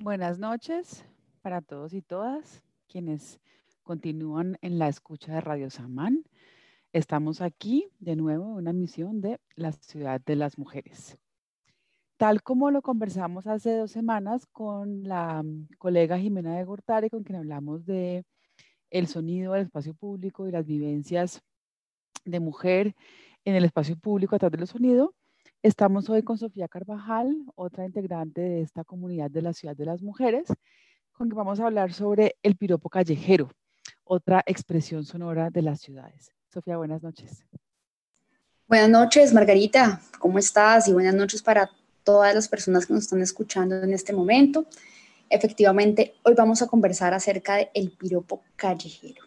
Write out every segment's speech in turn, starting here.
Buenas noches para todos y todas quienes continúan en la escucha de Radio Samán. Estamos aquí de nuevo en una misión de la ciudad de las mujeres. Tal como lo conversamos hace dos semanas con la mm, colega Jimena de Gortari, con quien hablamos de el sonido del espacio público y las vivencias de mujer en el espacio público a través del sonido, estamos hoy con Sofía Carvajal, otra integrante de esta comunidad de la ciudad de las mujeres, con quien vamos a hablar sobre el piropo callejero, otra expresión sonora de las ciudades. Sofía, buenas noches. Buenas noches, Margarita. ¿Cómo estás? Y buenas noches para todas las personas que nos están escuchando en este momento. Efectivamente, hoy vamos a conversar acerca del piropo callejero.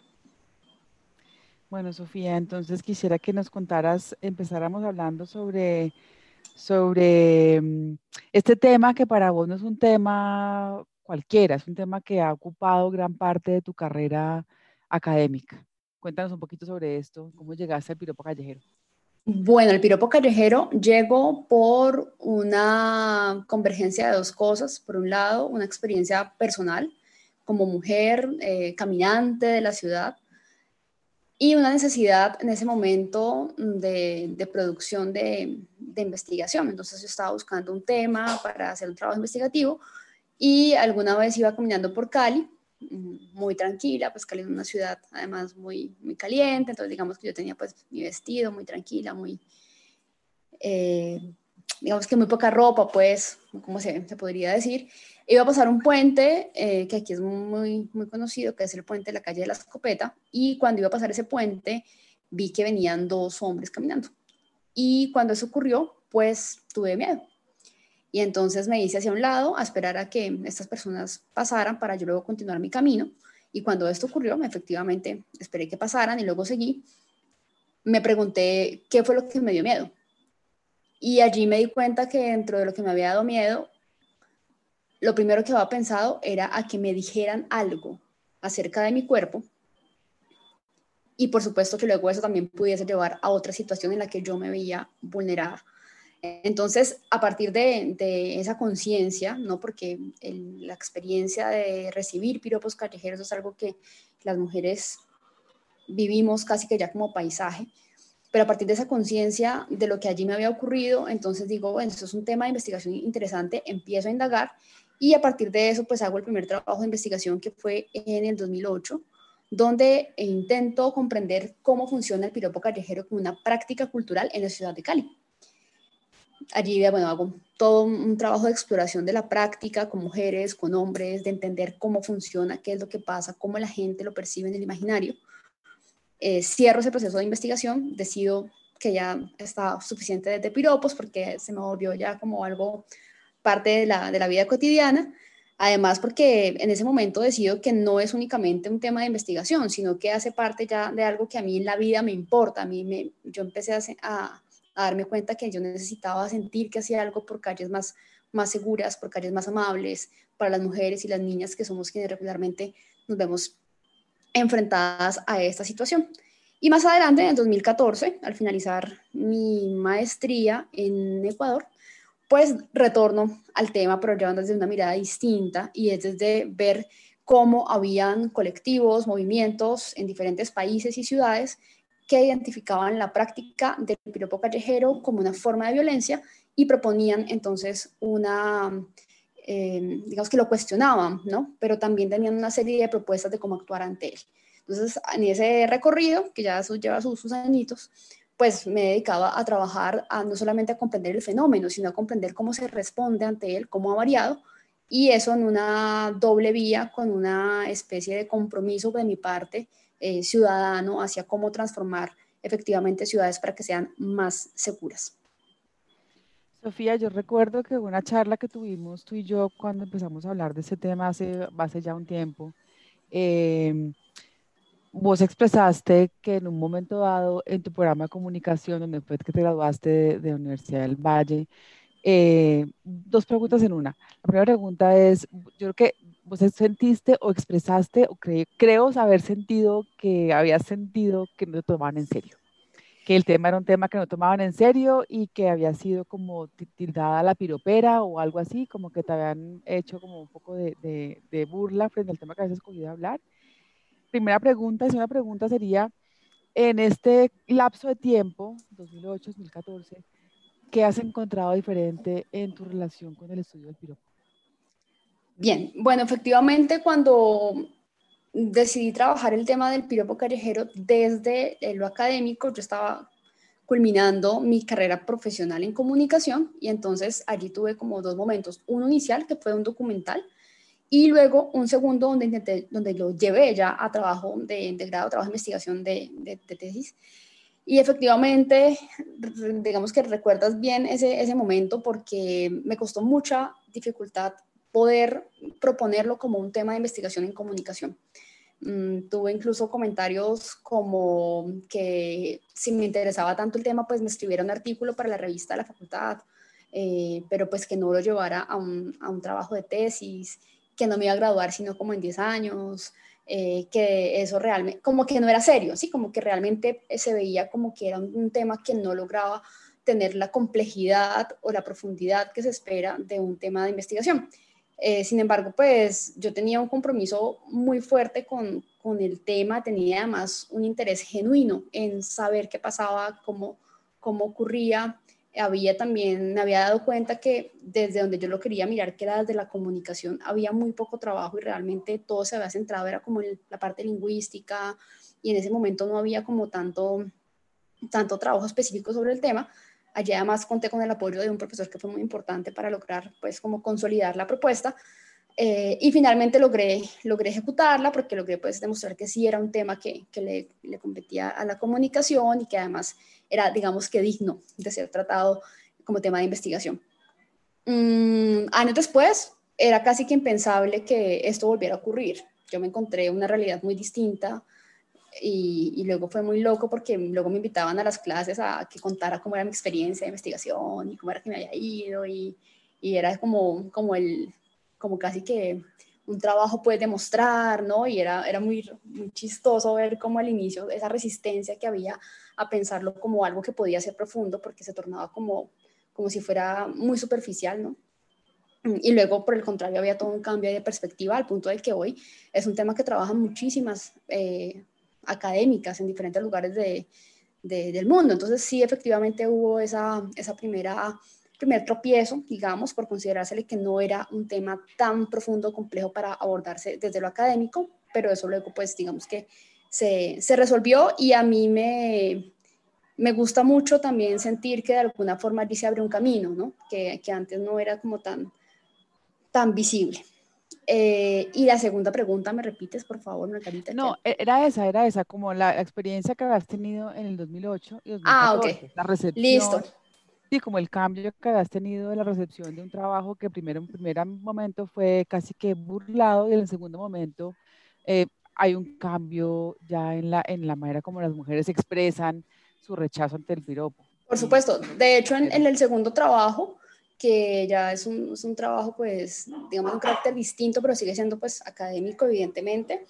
Bueno, Sofía, entonces quisiera que nos contaras, empezáramos hablando sobre, sobre mm, este tema que para vos no es un tema cualquiera, es un tema que ha ocupado gran parte de tu carrera académica. Cuéntanos un poquito sobre esto, cómo llegaste al piropo callejero. Bueno, el piropo callejero llegó por una convergencia de dos cosas. Por un lado, una experiencia personal como mujer eh, caminante de la ciudad y una necesidad en ese momento de, producción de, de, investigación. Entonces yo estaba buscando un tema para hacer un trabajo investigativo y alguna vez iba caminando por Cali muy tranquila, pues Cali es una ciudad además muy, muy caliente, entonces digamos que yo tenía pues mi vestido muy tranquila, muy, eh, digamos que muy poca ropa, pues, como se, se podría decir. Iba a pasar un puente, eh, que aquí es muy, muy conocido, que es el puente de la calle de la escopeta, y cuando iba a pasar ese puente, vi que venían dos hombres caminando. Y cuando eso ocurrió, pues tuve miedo y entonces me hice hacia un lado a esperar a que estas personas pasaran para yo luego continuar mi camino. Y cuando esto ocurrió, efectivamente esperé que pasaran y luego seguí. Me pregunté qué fue lo que me dio miedo. Y allí me di cuenta que dentro de lo que me había dado miedo, lo primero que había pensado era a que me dijeran algo acerca de mi cuerpo. Y por supuesto que luego eso también pudiese llevar a otra situación en la que yo me veía vulnerada. Entonces, a partir de, esa conciencia, ¿no? porque la experiencia de recibir piropos callejeros es algo que las mujeres vivimos casi que ya como paisaje, pero a partir de esa conciencia de lo que allí me había ocurrido, entonces digo, bueno, esto es un tema de investigación interesante, empiezo a indagar y a partir de eso pues hago el primer trabajo de investigación que fue en el 2008, donde intento comprender cómo funciona el piropo callejero como una práctica cultural en la ciudad de Cali allí, bueno, hago todo un trabajo de exploración de la práctica con mujeres, con hombres, de entender cómo funciona, qué es lo que pasa, cómo la gente lo percibe en el imaginario. Eh, cierro ese proceso de investigación, decido que ya está suficiente de, piropos porque se me volvió ya como algo parte de la, de la vida cotidiana. Además, porque en ese momento decido que no es únicamente un tema de investigación, sino que hace parte ya de algo que a mí en la vida me importa. A mí me, yo empecé a, a darme cuenta que yo necesitaba sentir que hacía algo por calles más, más seguras, por calles más amables, para las mujeres y las niñas que somos quienes regularmente nos vemos enfrentadas a esta situación. Y más adelante, en 2014, al finalizar mi maestría en Ecuador, pues retorno al tema, pero ya desde una mirada distinta y es desde ver cómo habían colectivos, movimientos en diferentes países y ciudades que identificaban la práctica del piropo callejero como una forma de violencia y proponían entonces una, eh, digamos que lo cuestionaban, ¿no? Pero también tenían una serie de propuestas de cómo actuar ante él. Entonces, en ese recorrido, que ya lleva sus, sus añitos, pues me dedicaba a trabajar a, no solamente a comprender el fenómeno, sino a comprender cómo se responde ante él, cómo ha variado, y eso en una doble vía, con una especie de compromiso de mi parte eh, ciudadano hacia cómo transformar efectivamente ciudades para que sean más seguras. Sofía, yo recuerdo que una charla que tuvimos tú y yo cuando empezamos a hablar de ese tema hace, hace ya un tiempo, em, vos expresaste que en un momento dado en tu programa de comunicación, donde fue que te graduaste de, de Universidad del Valle, eh, dos preguntas en una. La primera pregunta es, yo creo que vos sentiste o expresaste, o creo saber sentido que habías sentido que no te tomaban en serio. Que el tema era un tema que no tomaban en serio y que había sido como tildada la piropera o algo así, como que te habían hecho como un poco de, de, burla frente al tema que habías escogido hablar. Primera pregunta, segunda pregunta sería, en este lapso de tiempo, 2008-2014, ¿qué has encontrado diferente en tu relación con el estudio del piropo? Bien, bueno, efectivamente cuando decidí trabajar el tema del piropo callejero desde lo académico. Yo estaba culminando mi carrera profesional en comunicación y entonces allí tuve como dos momentos. Uno inicial, que fue un documental, y luego un segundo donde, intenté, donde lo llevé ya a trabajo de, de grado, trabajo de investigación de, de, tesis. Y efectivamente, digamos que recuerdas bien ese momento porque me costó mucha dificultad poder proponerlo como un tema de investigación en comunicación. Mm, tuve incluso comentarios como que si me interesaba tanto el tema, pues me escribiera un artículo para la revista de la facultad, eh, pero pues que no lo llevara a un, a un, trabajo de tesis, que no me iba a graduar sino como en 10 años, eh, que eso realmente, como que no era serio, ¿sí? Como que realmente se veía como que era un tema que no lograba tener la complejidad o la profundidad que se espera de un tema de investigación. Eh, sin embargo, pues yo tenía un compromiso muy fuerte con, con, el tema, tenía además un interés genuino en saber qué pasaba, cómo, cómo ocurría. Había también, me había dado cuenta que desde donde yo lo quería mirar, que era desde la comunicación, había muy poco trabajo y realmente todo se había centrado, era como la parte lingüística y en ese momento no había como tanto, tanto trabajo específico sobre el tema. Allí además conté con el apoyo de un profesor que fue muy importante para lograr, pues, como consolidar la propuesta. Eh, y finalmente logré, logré ejecutarla porque logré pues, demostrar que sí era un tema que, que le, competía a la comunicación y que además era, digamos que digno de ser tratado como tema de investigación. Mm, años después, era casi que impensable que esto volviera a ocurrir. Yo me encontré una realidad muy distinta, y, luego fue muy loco porque luego me invitaban a las clases a que contara cómo era mi experiencia de investigación y cómo era que me había ido y, y era como, como, el, como casi que un trabajo puede demostrar, ¿no? Y era, era muy, muy chistoso ver cómo al inicio esa resistencia que había a pensarlo como algo que podía ser profundo porque se tornaba como, como si fuera muy superficial, ¿no? Y luego, por el contrario, había todo un cambio de perspectiva al punto de que hoy es un tema que trabajan muchísimas eh, académicas en diferentes lugares de, del mundo. Entonces sí, efectivamente hubo esa, esa primera primer tropiezo, digamos, por considerársele que no era un tema tan profundo complejo para abordarse desde lo académico, pero eso luego, pues, digamos que se, se resolvió y a mí me, me gusta mucho también sentir que de alguna forma allí se abre un camino, ¿no? Que, que antes no era como tan, tan visible. Eh, y la segunda pregunta, ¿me repites, por favor, Margarita? No, e, era esa, era esa, como la experiencia que habías tenido en el 2008 y 2014. Ah, ok. La recepción. Listo. Sí, como el cambio que habías tenido de la recepción de un trabajo que primero en primer momento fue casi que burlado y en el segundo momento eh, hay un cambio ya en la, en la manera como las mujeres expresan su rechazo ante el piropo. Por supuesto. De hecho, en, en el segundo trabajo que ya es un, es un, trabajo, pues, digamos, un carácter distinto, pero sigue siendo, pues, académico, evidentemente,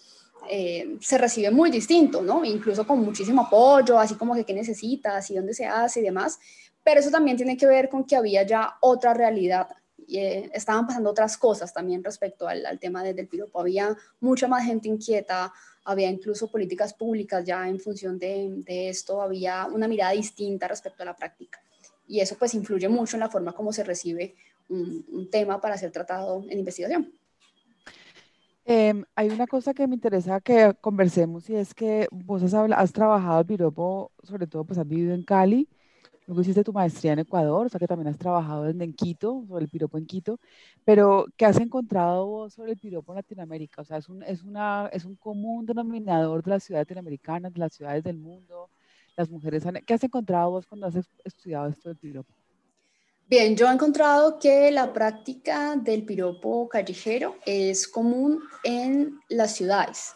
eh, se recibe muy distinto, ¿no? Incluso con muchísimo apoyo, así como que qué necesitas y dónde se hace y demás, pero eso también tiene que ver con que había ya otra realidad, y, eh, estaban pasando otras cosas también respecto al, al tema del piropo, había mucha más gente inquieta, había incluso políticas públicas ya en función de, de esto, había una mirada distinta respecto a la práctica y eso pues influye mucho en la forma como se recibe un, tema para ser tratado en investigación. Em, hay una cosa que me interesa que conversemos y es que vos has, has trabajado el piropo, sobre todo pues has vivido en Cali, luego hiciste tu maestría en Ecuador, o sea que también has trabajado en Quito, sobre el piropo en Quito, pero ¿qué has encontrado vos sobre el piropo en Latinoamérica? O sea, es un, es una, es un común denominador de las ciudades latinoamericanas, de las ciudades del mundo, las mujeres ¿Qué has encontrado vos cuando has estudiado esto del piropo? Bien, yo he encontrado que la práctica del piropo callejero es común en las ciudades,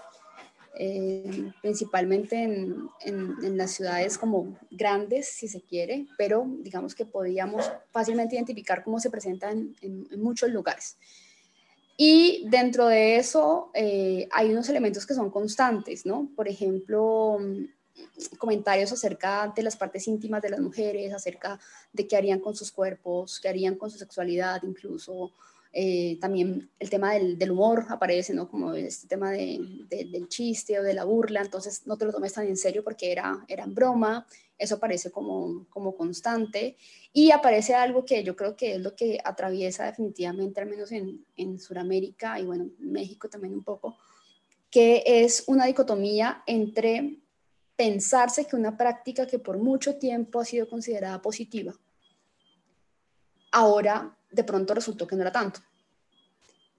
principalmente en, las ciudades como grandes, si se quiere, pero digamos que podríamos fácilmente identificar cómo se presenta en, muchos lugares. Y dentro de eso eh, hay unos elementos que son constantes, ¿no? Por ejemplo, comentarios acerca de las partes íntimas de las mujeres, acerca de qué harían con sus cuerpos, qué harían con su sexualidad, incluso eh, también el tema del, humor aparece, ¿no? Como este tema del chiste o de la burla, entonces no te lo tomes tan en serio porque era, era broma, eso aparece como, como constante. Y aparece algo que yo creo que es lo que atraviesa definitivamente, al menos en, en Sudamérica y bueno, México también un poco, que es una dicotomía entre pensarse que una práctica que por mucho tiempo ha sido considerada positiva, ahora de pronto resultó que no era tanto.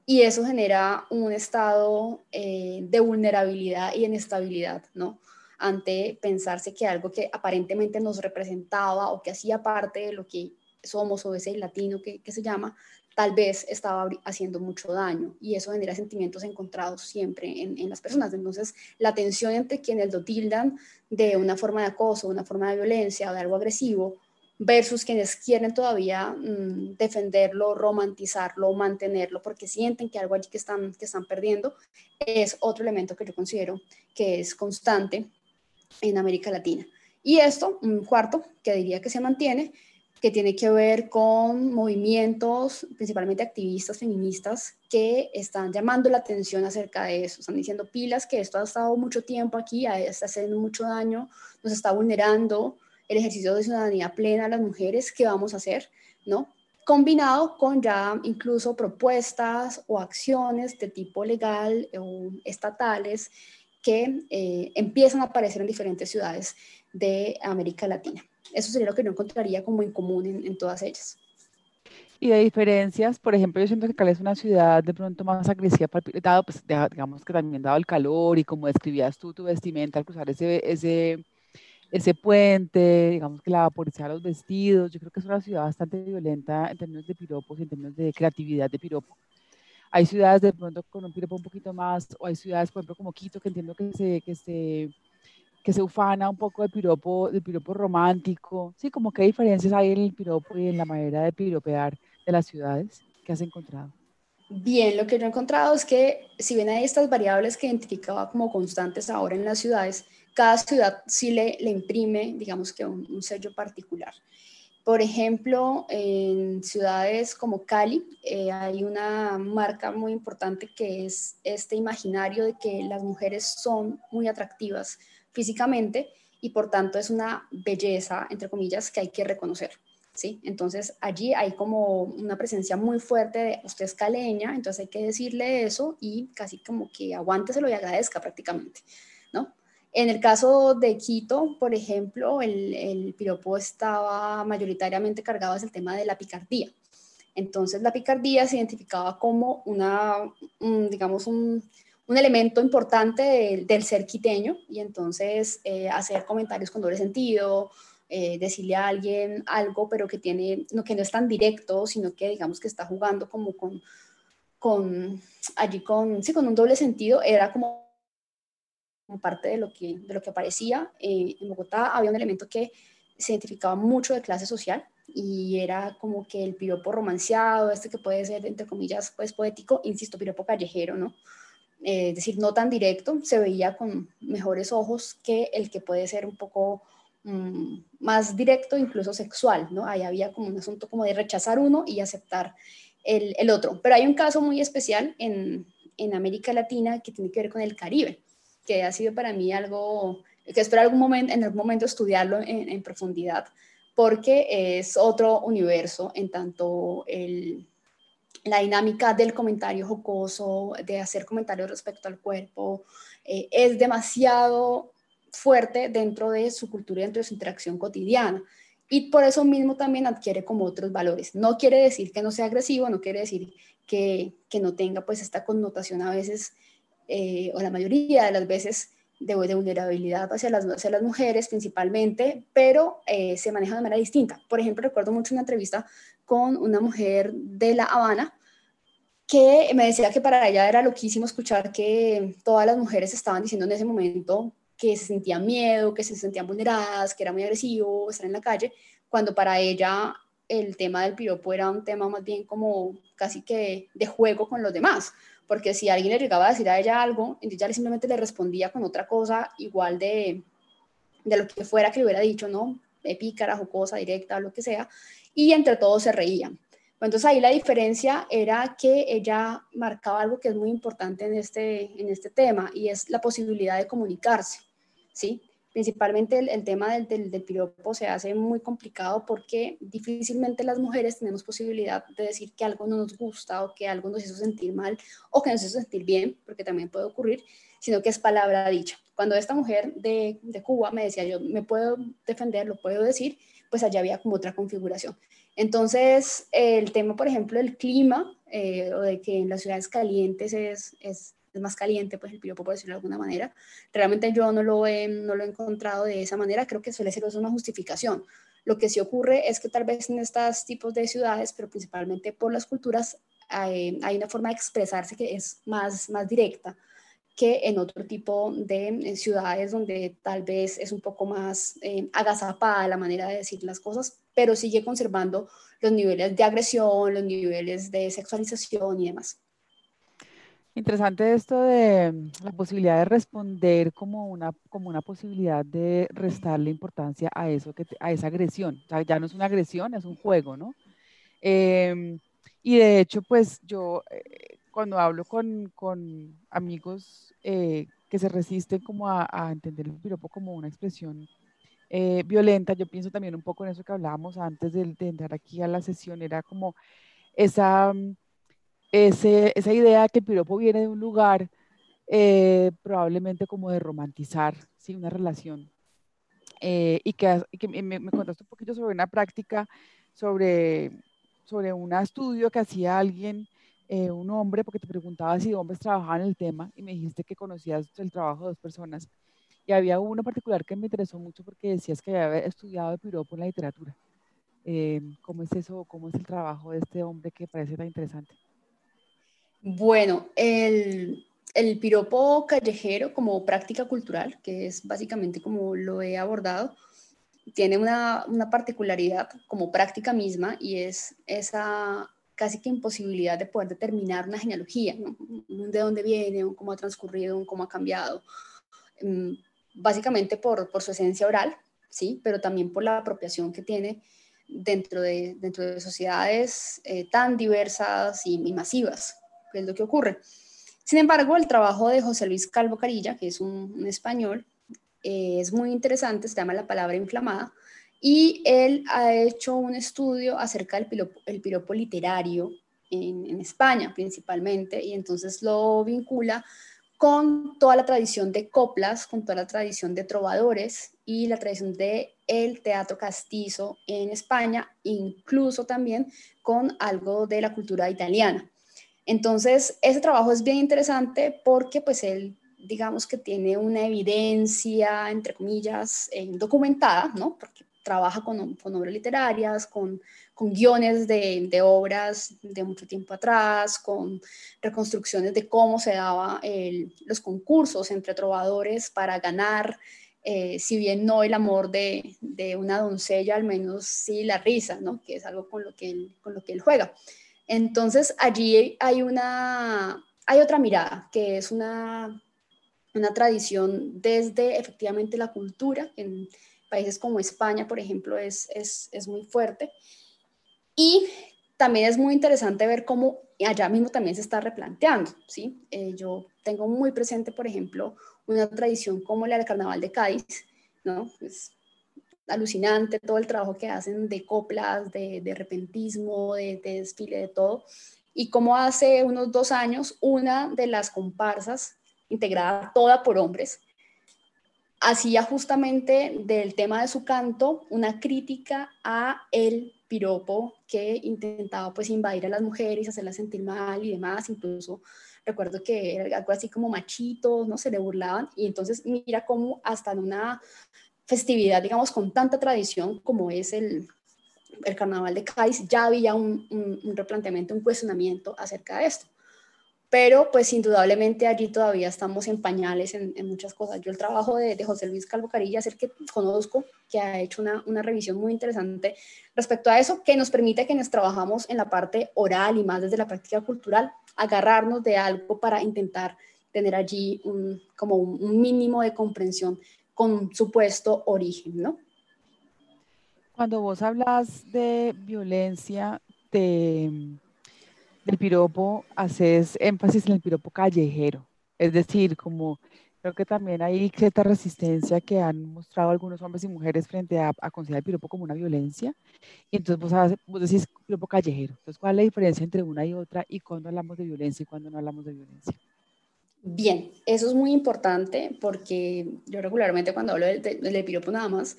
Y eso genera un estado eh, de vulnerabilidad y inestabilidad, ¿no? Ante pensarse que algo que aparentemente nos representaba o que hacía parte de lo que somos o ese latino que, se llama, tal vez estaba haciendo mucho daño y eso genera sentimientos encontrados siempre en, las personas. Entonces, la tensión entre quienes lo tildan de una forma de acoso, una forma de violencia o de algo agresivo, versus quienes quieren todavía mm, defenderlo, romantizarlo, mantenerlo, porque sienten que algo allí que están, que están perdiendo, es otro elemento que yo considero que es constante en América Latina. Y esto, un cuarto, que diría que se mantiene, que tiene que ver con movimientos, principalmente activistas feministas, que están llamando la atención acerca de eso. Están diciendo pilas que esto ha estado mucho tiempo aquí, está haciendo mucho daño, nos está vulnerando, el ejercicio de ciudadanía plena a las mujeres, ¿qué vamos a hacer? ¿No? Combinado con ya incluso propuestas o acciones de tipo legal o estatales que eh, empiezan a aparecer en diferentes ciudades de América Latina. Eso sería lo que yo encontraría como en común en, todas ellas. Y de diferencias, por ejemplo, yo siento que Cali es una ciudad de pronto más agresiva, dado, pues, digamos que también dado el calor y como describías tú tu vestimenta al cruzar ese, ese, ese puente, digamos que la vaporizar los vestidos. Yo creo que es una ciudad bastante violenta en términos de piropos y en términos de creatividad de piropo. Hay ciudades de pronto con un piropo un poquito más, o hay ciudades, por ejemplo, como Quito, que entiendo que se, que se, que se ufana un poco del piropo, del piropo romántico. Sí, como hay diferencias hay en el piropo y en la manera de piropear de las ciudades que has encontrado. Bien, lo que yo he encontrado es que si bien hay estas variables que identificaba como constantes ahora en las ciudades, cada ciudad sí le, le imprime, digamos que un, sello particular. Por ejemplo, en ciudades como Cali eh, hay una marca muy importante que es este imaginario de que las mujeres son muy atractivas físicamente y por tanto es una belleza, entre comillas, que hay que reconocer. ¿sí? Entonces allí hay como una presencia muy fuerte de usted es caleña, entonces hay que decirle eso y casi como que aguánteselo y agradezca prácticamente, ¿no? En el caso de Quito, por ejemplo, el, piropo estaba mayoritariamente cargado hacia el tema de la picardía. Entonces, la picardía se identificaba como una, digamos, un, elemento importante del, ser quiteño y entonces eh, hacer comentarios con doble sentido, eh, decirle a alguien algo, pero que, tiene, no, que no es tan directo, sino que digamos que está jugando como con, con allí con, sí, con un doble sentido, era como como parte de lo que, de lo que aparecía. Eh, en Bogotá había un elemento que se identificaba mucho de clase social y era como que el piropo romanceado, este que puede ser, entre comillas, pues poético, insisto, piropo callejero, ¿no? Eh, es decir, no tan directo, se veía con mejores ojos que el que puede ser un poco mm, más directo, incluso sexual, ¿no? Ahí había como un asunto como de rechazar uno y aceptar el, el otro. Pero hay un caso muy especial en, en América Latina que tiene que ver con el Caribe que ha sido para mí algo que espero algún momento, en algún momento estudiarlo en, profundidad, porque es otro universo en tanto el, la dinámica del comentario jocoso, de hacer comentarios respecto al cuerpo, eh, es demasiado fuerte dentro de su cultura y dentro de su interacción cotidiana. Y por eso mismo también adquiere como otros valores. No quiere decir que no sea agresivo, no quiere decir que, que no tenga pues esta connotación a veces eh, o la mayoría de las veces, de, vulnerabilidad hacia las, hacia las mujeres principalmente, pero eh, se maneja de manera distinta. Por ejemplo, recuerdo mucho una entrevista con una mujer de La Habana que me decía que para ella era loquísimo escuchar que todas las mujeres estaban diciendo en ese momento que se sentían miedo, que se sentían vulneradas, que era muy agresivo estar en la calle, cuando para ella el tema del piropo era un tema más bien como casi que de juego con los demás porque si alguien le llegaba a decir a ella algo, ella simplemente le respondía con otra cosa igual de, de lo que fuera que le hubiera dicho, ¿no? Pícara, jocosa, directa, lo que sea, y entre todos se reían. Entonces ahí la diferencia era que ella marcaba algo que es muy importante en este, en este tema y es la posibilidad de comunicarse, ¿sí? Principalmente el, tema del, del, del, piropo se hace muy complicado porque difícilmente las mujeres tenemos posibilidad de decir que algo no nos gusta o que algo nos hizo sentir mal o que nos hizo sentir bien, porque también puede ocurrir, sino que es palabra dicha. Cuando esta mujer de, de Cuba me decía yo me puedo defender, lo puedo decir, pues allá había como otra configuración. Entonces, el tema, por ejemplo, del clima eh, o de que en las ciudades calientes es, es, más caliente, pues el piropo, por decirlo de alguna manera, realmente yo no lo, he, no lo he encontrado de esa manera, creo que suele ser una justificación. Lo que sí ocurre es que tal vez en estos tipos de ciudades, pero principalmente por las culturas, hay, hay una forma de expresarse que es más, más directa que en otro tipo de ciudades donde tal vez es un poco más eh, agazapada la manera de decir las cosas, pero sigue conservando los niveles de agresión, los niveles de sexualización y demás. Interesante esto de mm, la posibilidad de responder como una, como una posibilidad de restarle importancia a eso, a esa agresión. Ya no es una agresión, es un juego, ¿no? Em, y de hecho, pues yo eh, cuando hablo con, con amigos eh, que se resisten como a, entender el piropo como una expresión eh, violenta. Yo pienso también un poco en eso que hablábamos antes de, entrar aquí a la sesión, era como esa, mm, ese, esa idea que el piropo viene de un lugar eh, probablemente como de romantizar ¿sí? una relación. Eh, y que, que me, me, contaste un poquito sobre una práctica, sobre, sobre un estudio que hacía alguien, un hombre, porque te preguntaba si hombres trabajaban el tema y me dijiste que conocías el trabajo de dos personas. Y había uno particular que me interesó mucho porque decías que había estudiado el piropo en la literatura. Eh, ¿Cómo es eso? ¿Cómo es el trabajo de este hombre que parece tan interesante? Bueno, el, el piropo callejero como práctica cultural, que es básicamente como lo he abordado, tiene una, una, particularidad como práctica misma y es esa casi que imposibilidad de poder determinar una genealogía, ¿no? de dónde viene, cómo ha transcurrido, cómo ha cambiado. Básicamente por, su esencia oral, ¿sí? pero también por la apropiación que tiene dentro de, sociedades eh, tan diversas y, masivas, que es lo que ocurre. Sin embargo, el trabajo de José Luis Calvo Carilla, que es un, español, eh, es muy interesante, se llama La palabra inflamada, y él ha hecho un estudio acerca del piropo, literario en España principalmente, y entonces lo vincula con toda la tradición de coplas, con toda la tradición de trovadores y la tradición de el teatro castizo en España, incluso también con algo de la cultura italiana. Entonces, ese trabajo es bien interesante porque pues él digamos que tiene una evidencia, entre comillas, eh, documentada, ¿no? Trabaja con, con obras literarias, con, con guiones de, de, obras de mucho tiempo atrás, con reconstrucciones de cómo se daban los concursos entre trovadores para ganar, eh, si bien no el amor de, de, una doncella, al menos sí la risa, ¿no? que es algo con lo que él, con lo que él juega. Entonces allí hay, una, hay otra mirada, que es una, una tradición desde efectivamente la cultura, en, países como España, por ejemplo, es, es, es muy fuerte. Y también es muy interesante ver cómo allá mismo también se está replanteando, ¿sí? Eh, yo tengo muy presente, por ejemplo, una tradición como la del Carnaval de Cádiz, ¿no? Es alucinante todo el trabajo que hacen de coplas, de, de repentismo, de, de, desfile, de todo. Y como hace unos dos años, una de las comparsas, integrada toda por hombres, hacía justamente del tema de su canto una crítica a el piropo que intentaba pues invadir a las mujeres, hacerlas sentir mal y demás, incluso recuerdo que era algo así como machitos, ¿no? Se le burlaban y entonces mira cómo hasta en una festividad, digamos, con tanta tradición como es el, el Carnaval de Cádiz, ya había un, replanteamiento, un cuestionamiento acerca de esto pero pues indudablemente allí todavía estamos en pañales en, muchas cosas. Yo el trabajo de, José Luis Calvo Carilla el que conozco, que ha hecho una, una, revisión muy interesante respecto a eso, que nos permite que nos trabajamos en la parte oral y más desde la práctica cultural, agarrarnos de algo para intentar tener allí un, como mínimo de comprensión con supuesto origen, ¿no? Cuando vos hablas de violencia, del piropo, haces énfasis en el piropo callejero, es decir, como creo que también hay cierta resistencia que han mostrado algunos hombres y mujeres frente a, considerar el piropo como una violencia. Y entonces vos, vos, decís piropo callejero. Entonces, ¿cuál es la diferencia entre una y otra y cuándo hablamos de violencia y cuándo no hablamos de violencia? Bien, eso es muy importante porque yo regularmente cuando hablo del, del piropo nada más,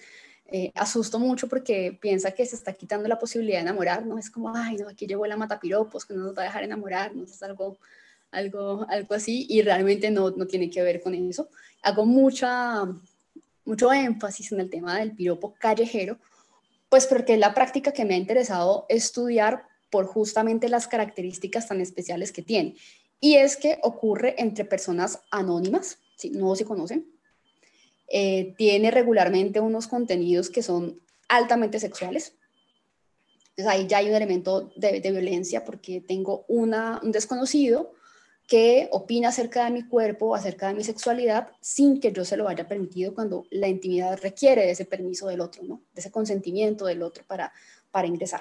eh, asusto mucho porque piensa que se está quitando la posibilidad de enamorar, ¿no? Es como, ay, no, aquí llegó la mata piropos, que no nos va a dejar enamorarnos, es algo, algo, algo así, y realmente no, no tiene que ver con eso. Hago mucha, mucho énfasis en el tema del piropo callejero, pues porque es la práctica que me ha interesado estudiar por justamente las características tan especiales que tiene. Y es que ocurre entre personas anónimas, ¿sí? no se conocen, eh, tiene regularmente unos contenidos que son altamente sexuales. Entonces ahí ya hay un elemento de, violencia porque tengo una, un desconocido que opina acerca de mi cuerpo, acerca de mi sexualidad, sin que yo se lo haya permitido cuando la intimidad requiere de ese permiso del otro, ¿no? de ese consentimiento del otro para, para ingresar.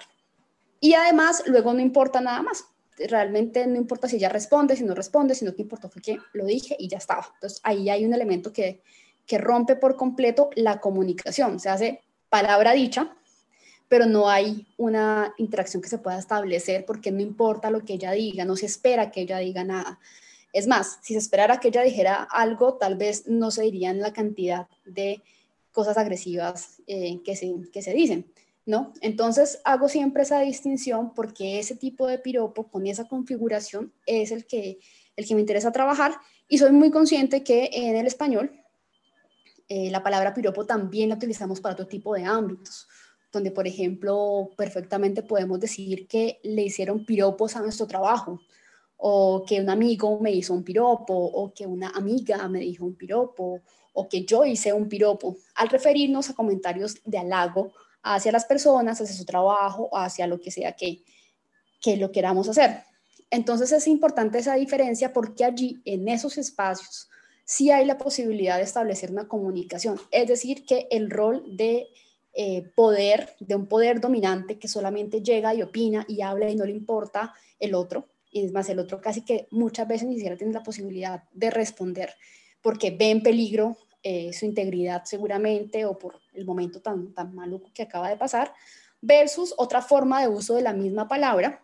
Y además, luego no importa nada más. Realmente no importa si ella responde, si no responde, sino que importa fue que lo dije y ya estaba. Entonces ahí hay un elemento que, que rompe por completo la comunicación. Se hace palabra dicha, pero no hay una interacción que se pueda establecer porque no importa lo que ella diga, no se espera que ella diga nada. Es más, si se esperara que ella dijera algo, tal vez no se dirían la cantidad de cosas agresivas eh, que, se, que se dicen, ¿no? Entonces hago siempre esa distinción porque ese tipo de piropo con esa configuración es el que, el que me interesa trabajar y soy muy consciente que en el español eh, la palabra piropo también la utilizamos para otro tipo de ámbitos, donde, por ejemplo, perfectamente podemos decir que le hicieron piropos a nuestro trabajo, o que un amigo me hizo un piropo, o que una amiga me dijo un piropo, o que yo hice un piropo, al referirnos a comentarios de halago hacia las personas, hacia su trabajo, hacia lo que sea que, que lo queramos hacer. Entonces es importante esa diferencia porque allí, en esos espacios, sí hay la posibilidad de establecer una comunicación. Es decir, que el rol de eh, poder, de un poder dominante que solamente llega y opina y habla y no le importa el otro, y es más, el otro casi que muchas veces ni siquiera tiene la posibilidad de responder porque ve en peligro eh, su integridad seguramente o por el momento tan, tan maluco que acaba de pasar, versus otra forma de uso de la misma palabra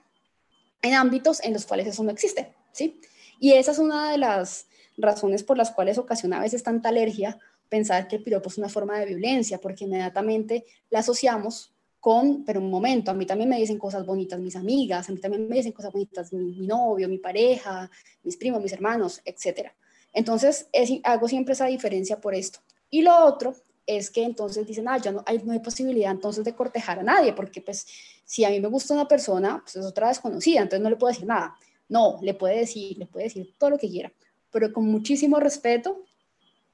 en ámbitos en los cuales eso no existe, ¿sí? Y esa es una de las razones por las cuales ocasiona a veces tanta alergia pensar que el piropo es una forma de violencia, porque inmediatamente la asociamos con, pero un momento, a mí también me dicen cosas bonitas mis amigas, a mí también me dicen cosas bonitas mi, novio, mi pareja, mis primos, mis hermanos, etc. Entonces, hago siempre esa diferencia por esto. Y lo otro es que entonces dicen, ah, ya no hay, no hay posibilidad entonces de cortejar a nadie, porque pues si a mí me gusta una persona, pues es otra desconocida, entonces no le puedo decir nada. No, le puede decir, le puede decir todo lo que quiera pero con muchísimo respeto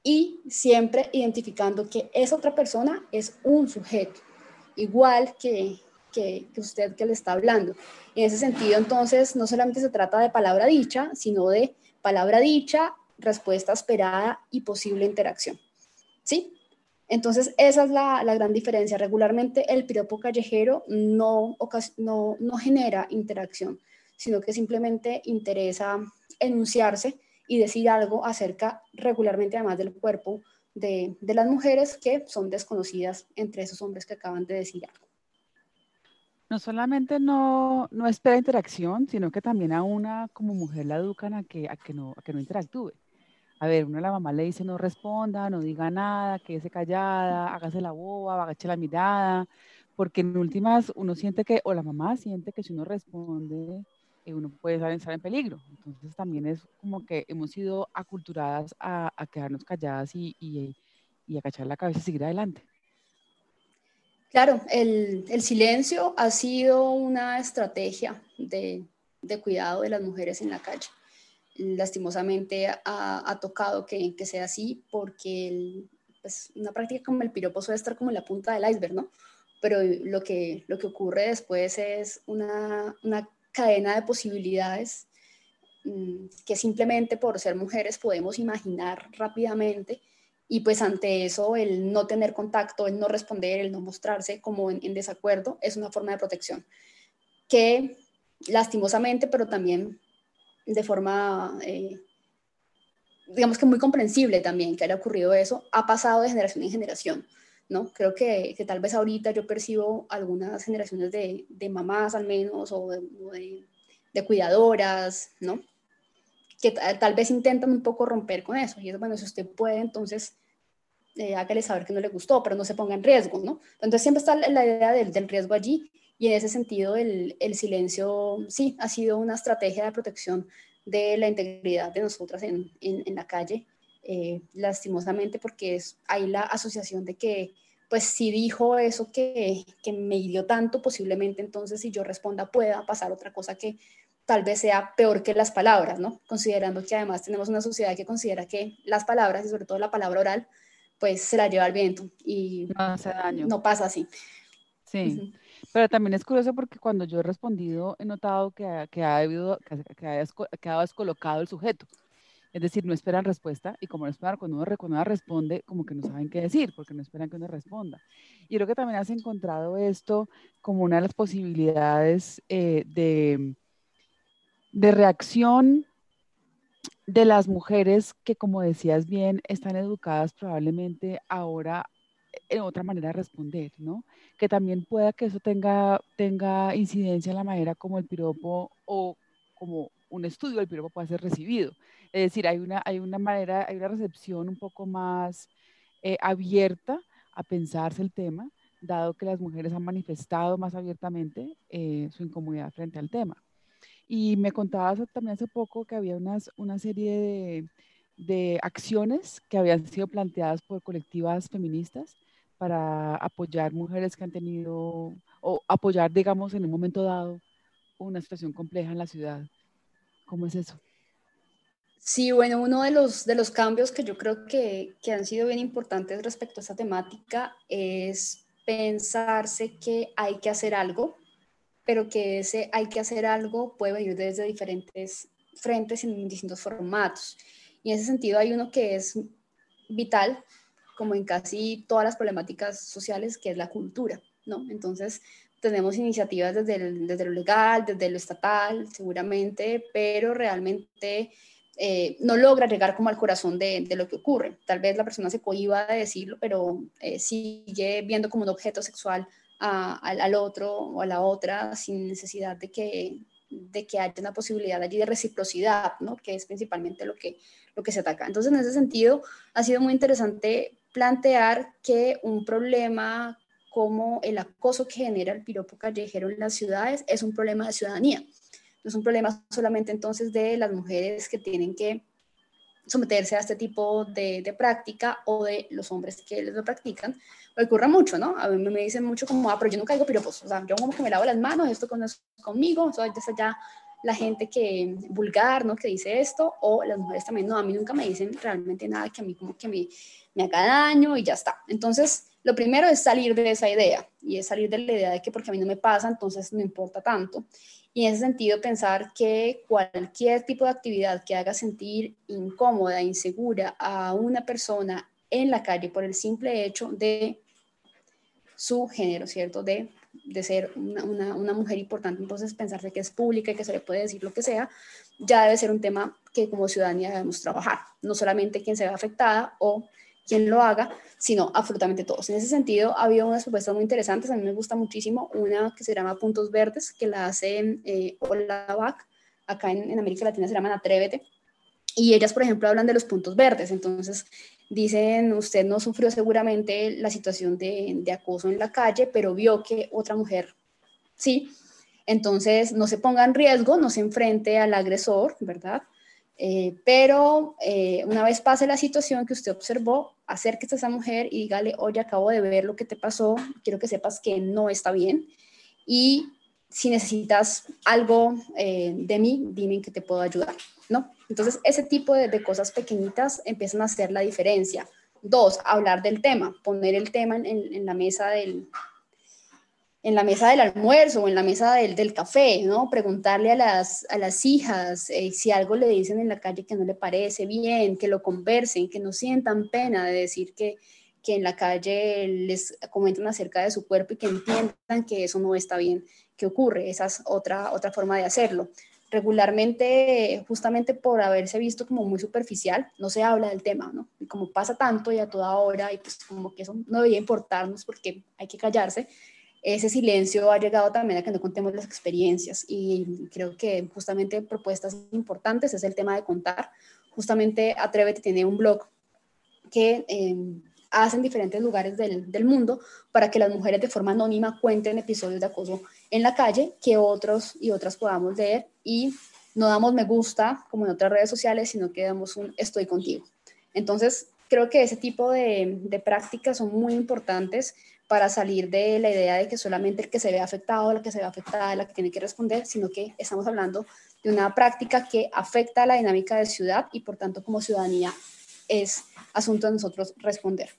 y siempre identificando que esa otra persona es un sujeto, igual que, que, usted que le está hablando. En ese sentido, entonces, no solamente se trata de palabra dicha, sino de palabra dicha, respuesta esperada y posible interacción. ¿Sí? Entonces, esa es la, la gran diferencia. Regularmente el piropo callejero no, no, no genera interacción, sino que simplemente interesa enunciarse y decir algo acerca regularmente además del cuerpo de, de, las mujeres que son desconocidas entre esos hombres que acaban de decir algo. No solamente no, no espera interacción, sino que también a una como mujer la educan a que, a que, no, a que no interactúe. A ver, una la mamá le dice no responda, no diga nada, quédese callada, hágase la boba, agache la mirada, porque en últimas uno siente que, o la mamá siente que si uno responde, uno puede estar en peligro. Entonces también es como que hemos sido aculturadas a, quedarnos calladas y, y, y agachar la cabeza y seguir adelante. Claro, el, el silencio ha sido una estrategia de, de, cuidado de las mujeres en la calle. Lastimosamente ha, ha tocado que, que, sea así porque pues, una práctica como el piropo suele estar como en la punta del iceberg, ¿no? Pero lo que, lo que ocurre después es una, una cadena de posibilidades mm, que simplemente por ser mujeres podemos imaginar rápidamente y pues ante eso el no tener contacto, el no responder, el no mostrarse como en, desacuerdo es una forma de protección que lastimosamente, pero también de forma, eh, digamos que muy comprensible también que haya ocurrido eso, ha pasado de generación en generación. ¿No? Creo que, que tal vez ahorita yo percibo algunas generaciones de, de mamás al menos o de, cuidadoras, ¿no? Que tal vez intentan un poco romper con eso. Y es bueno, si usted puede, entonces eh, hágale saber que no le gustó, pero no se ponga en riesgo, ¿no? Entonces siempre está la idea del, del riesgo allí y en ese sentido el, el, silencio sí ha sido una estrategia de protección de la integridad de nosotras en, en la calle eh, lastimosamente, porque es, hay la asociación de que, pues si dijo eso que, que me hirió tanto, posiblemente entonces si yo responda pueda pasar otra cosa que tal vez sea peor que las palabras, ¿no? Considerando que además tenemos una sociedad que considera que las palabras, y sobre todo la palabra oral, pues se la lleva al viento y no hace daño. No pasa así. Sí. Pero también es curioso porque cuando yo he respondido he notado que, que ha debido, que, que, ha descolocado el sujeto. Es decir, no esperan respuesta y como no esperan, cuando uno, cuando responde, como que no saben qué decir, porque no esperan que uno responda. Y creo que también has encontrado esto como una de las posibilidades eh, de, de reacción de las mujeres que, como decías bien, están educadas probablemente ahora en otra manera de responder, ¿no? Que también pueda que eso tenga, tenga incidencia en la manera como el piropo o como un estudio del piropo puede ser recibido. Es decir, hay una, hay una manera, hay una recepción un poco más eh, abierta a pensarse el tema, dado que las mujeres han manifestado más abiertamente eh, su incomodidad frente al tema. Y me contabas también hace poco que había unas, una serie de, de acciones que habían sido planteadas por colectivas feministas para apoyar mujeres que han tenido, o apoyar, digamos, en un momento dado, una situación compleja en la ciudad. ¿Cómo es eso? Sí, bueno, uno de los, de los cambios que yo creo que, que han sido bien importantes respecto a esta temática es pensarse que hay que hacer algo, pero que ese hay que hacer algo puede venir desde diferentes frentes en distintos formatos. Y en ese sentido hay uno que es vital, como en casi todas las problemáticas sociales, que es la cultura, ¿no? Entonces, tenemos iniciativas desde, desde lo legal, desde lo estatal, seguramente, pero realmente eh, no logra llegar como al corazón de, lo que ocurre. Tal vez la persona se cohiba de decirlo, pero eh, sigue viendo como un objeto sexual al, otro o a la otra sin necesidad de que, de que haya una posibilidad allí de reciprocidad, ¿no? que es principalmente lo que, lo que se ataca. Entonces, en ese sentido, ha sido muy interesante plantear que un problema como el acoso que genera el piropo callejero en las ciudades es un problema de ciudadanía no es un problema solamente entonces de las mujeres que tienen que someterse a este tipo de, de práctica o de los hombres que lo practican. Ocurre mucho, ¿no? A mí me dicen mucho como, ah, pero yo nunca digo piropos, o sea, yo como que me lavo las manos, esto con, conmigo, o sea, ya la gente que vulgar, ¿no? Que dice esto, o las mujeres también, no, a mí nunca me dicen realmente nada que a mí como que me, me haga daño y ya está. Entonces, lo primero es salir de esa idea, y es salir de la idea de que porque a mí no me pasa, entonces no importa tanto. Y en ese sentido pensar que cualquier tipo de actividad que haga sentir incómoda, insegura a una persona en la calle por el simple hecho de su género, ¿cierto? De, de ser una, una, mujer importante, entonces pensarse que es pública y que se le puede decir lo que sea, ya debe ser un tema que como ciudadanía debemos trabajar, no solamente quien se ve afectada o quien lo haga, sino absolutamente todos. En ese sentido, ha habido unas propuestas muy interesantes, a mí me gusta muchísimo, una que se llama Puntos Verdes, que la hace eh, Olavac, acá en, en, América Latina se llaman Atrévete, y ellas, por ejemplo, hablan de los puntos verdes, entonces dicen, usted no sufrió seguramente la situación de, de acoso en la calle, pero vio que otra mujer sí, entonces no se ponga en riesgo, no se enfrente al agresor, ¿verdad? Eh, pero eh, una vez pase la situación que usted observó, acérquese a esa mujer y dígale, oye, acabo de ver lo que te pasó, quiero que sepas que no está bien. Y si necesitas algo eh, de mí, dime en qué te puedo ayudar, ¿no? Entonces, ese tipo de, cosas pequeñitas empiezan a hacer la diferencia. Dos, hablar del tema, poner el tema en la mesa del, en la mesa del almuerzo o en la mesa del, del café, ¿no? Preguntarle a las, a las hijas eh, si algo le dicen en la calle que no le parece bien, que lo conversen, que no sientan pena de decir que, que en la calle les comentan acerca de su cuerpo y que entiendan que eso no está bien, que ocurre. Esa es otra, otra forma de hacerlo. Regularmente, justamente por haberse visto como muy superficial, no se habla del tema, ¿no? Y como pasa tanto y a toda hora, y pues como que eso no debería importarnos porque hay que callarse, ese silencio ha llegado también a que no contemos las experiencias y creo que justamente propuestas importantes es el tema de contar. Justamente Atrévete tiene un blog que eh, hace en diferentes lugares del, del, mundo para que las mujeres de forma anónima cuenten episodios de acoso en la calle que otros y otras podamos leer y no damos me gusta como en otras redes sociales, sino que damos un estoy contigo. Entonces, creo que ese tipo de, de prácticas son muy importantes para salir de la idea de que solamente el que se ve afectado, la que se ve afectada, la que tiene que responder, sino que estamos hablando de una práctica que afecta a la dinámica de ciudad y por tanto como ciudadanía es asunto de nosotros responder.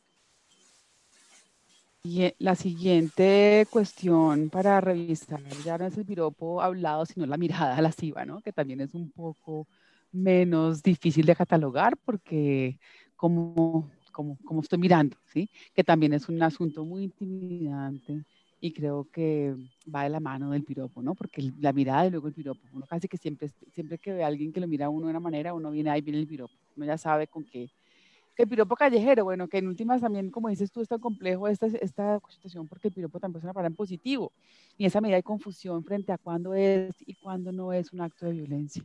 Y eh, la siguiente cuestión para revisar ya no es el piropo hablado, sino la mirada lasciva, ¿no? Que también es un poco menos difícil de catalogar porque como como, como estoy mirando, ¿sí? Que también es un asunto muy intimidante y creo que va de la mano del piropo, ¿no? Porque la mirada y luego el piropo, uno casi que siempre, siempre que ve a alguien que lo mira a uno de una manera, uno viene ahí, viene el piropo, uno ya sabe con qué. El piropo callejero, bueno, que en últimas también, como dices tú, es tan complejo esta, esta situación porque el piropo también es una palabra en positivo y esa medida de confusión frente a cuándo es y cuándo no es un acto de violencia.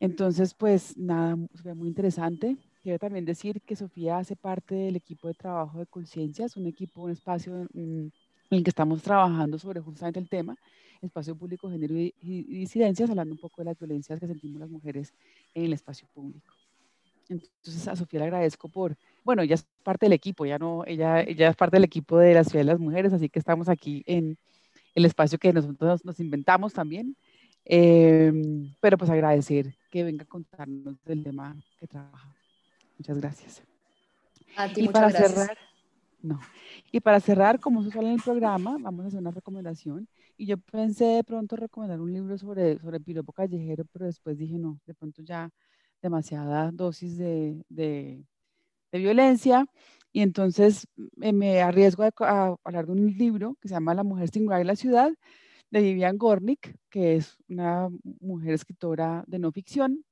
Entonces, pues nada, muy interesante. Quiero también decir que Sofía hace parte del equipo de trabajo de conciencias, un equipo, un espacio en el que estamos trabajando sobre justamente el tema, espacio público, género y, disidencias, hablando un poco de las violencias que sentimos las mujeres en el espacio público. Entonces a Sofía le agradezco por, bueno, ella es parte del equipo, ya no, ella, es parte del equipo de la Ciudad de las Mujeres, así que estamos aquí en el espacio que nosotros nos inventamos también. Eh, pero pues agradecer que venga a contarnos del tema que trabaja. Muchas gracias. A ti, y para cerrar, no. Y para cerrar, como se sale en el programa, vamos a hacer una recomendación. Y yo pensé de pronto recomendar un libro sobre, sobre piropo callejero, pero después dije, no, de pronto ya demasiada dosis de, de, violencia. Y entonces eh, me arriesgo a, hablar de un libro que se llama La mujer singular de la ciudad, de Vivian Gornick, que es una mujer escritora de no ficción,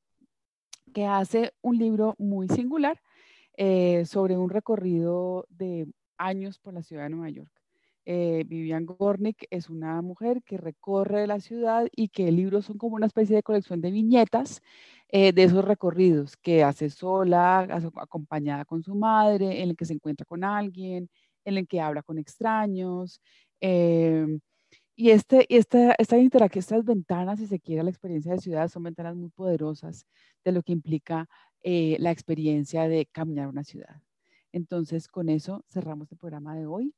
que hace un libro muy singular eh, sobre un recorrido de años por la ciudad de Nueva York. Eh, Vivian Gornick es una mujer que recorre la ciudad y que el libro son como una especie de colección de viñetas eh, de esos recorridos que hace sola, acompañada con su madre, en el que se encuentra con alguien, en el que habla con extraños. Y este, esta, esta estas ventanas, si se quiere, la experiencia de ciudad, son ventanas muy poderosas de lo que implica eh, la experiencia de caminar una ciudad. Entonces, con eso cerramos el programa de hoy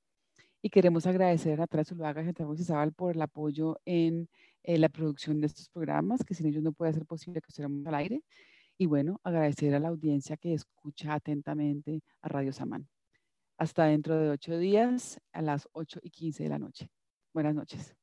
y queremos agradecer a Natalia Zuluaga y a Isabel por el apoyo en eh, la producción de estos programas, que sin ellos no puede ser posible que estuviéramos al aire. Y bueno, agradecer a la audiencia que escucha atentamente a Radio Samán. Hasta dentro de ocho días a las ocho y quince de la noche. Buenas noches.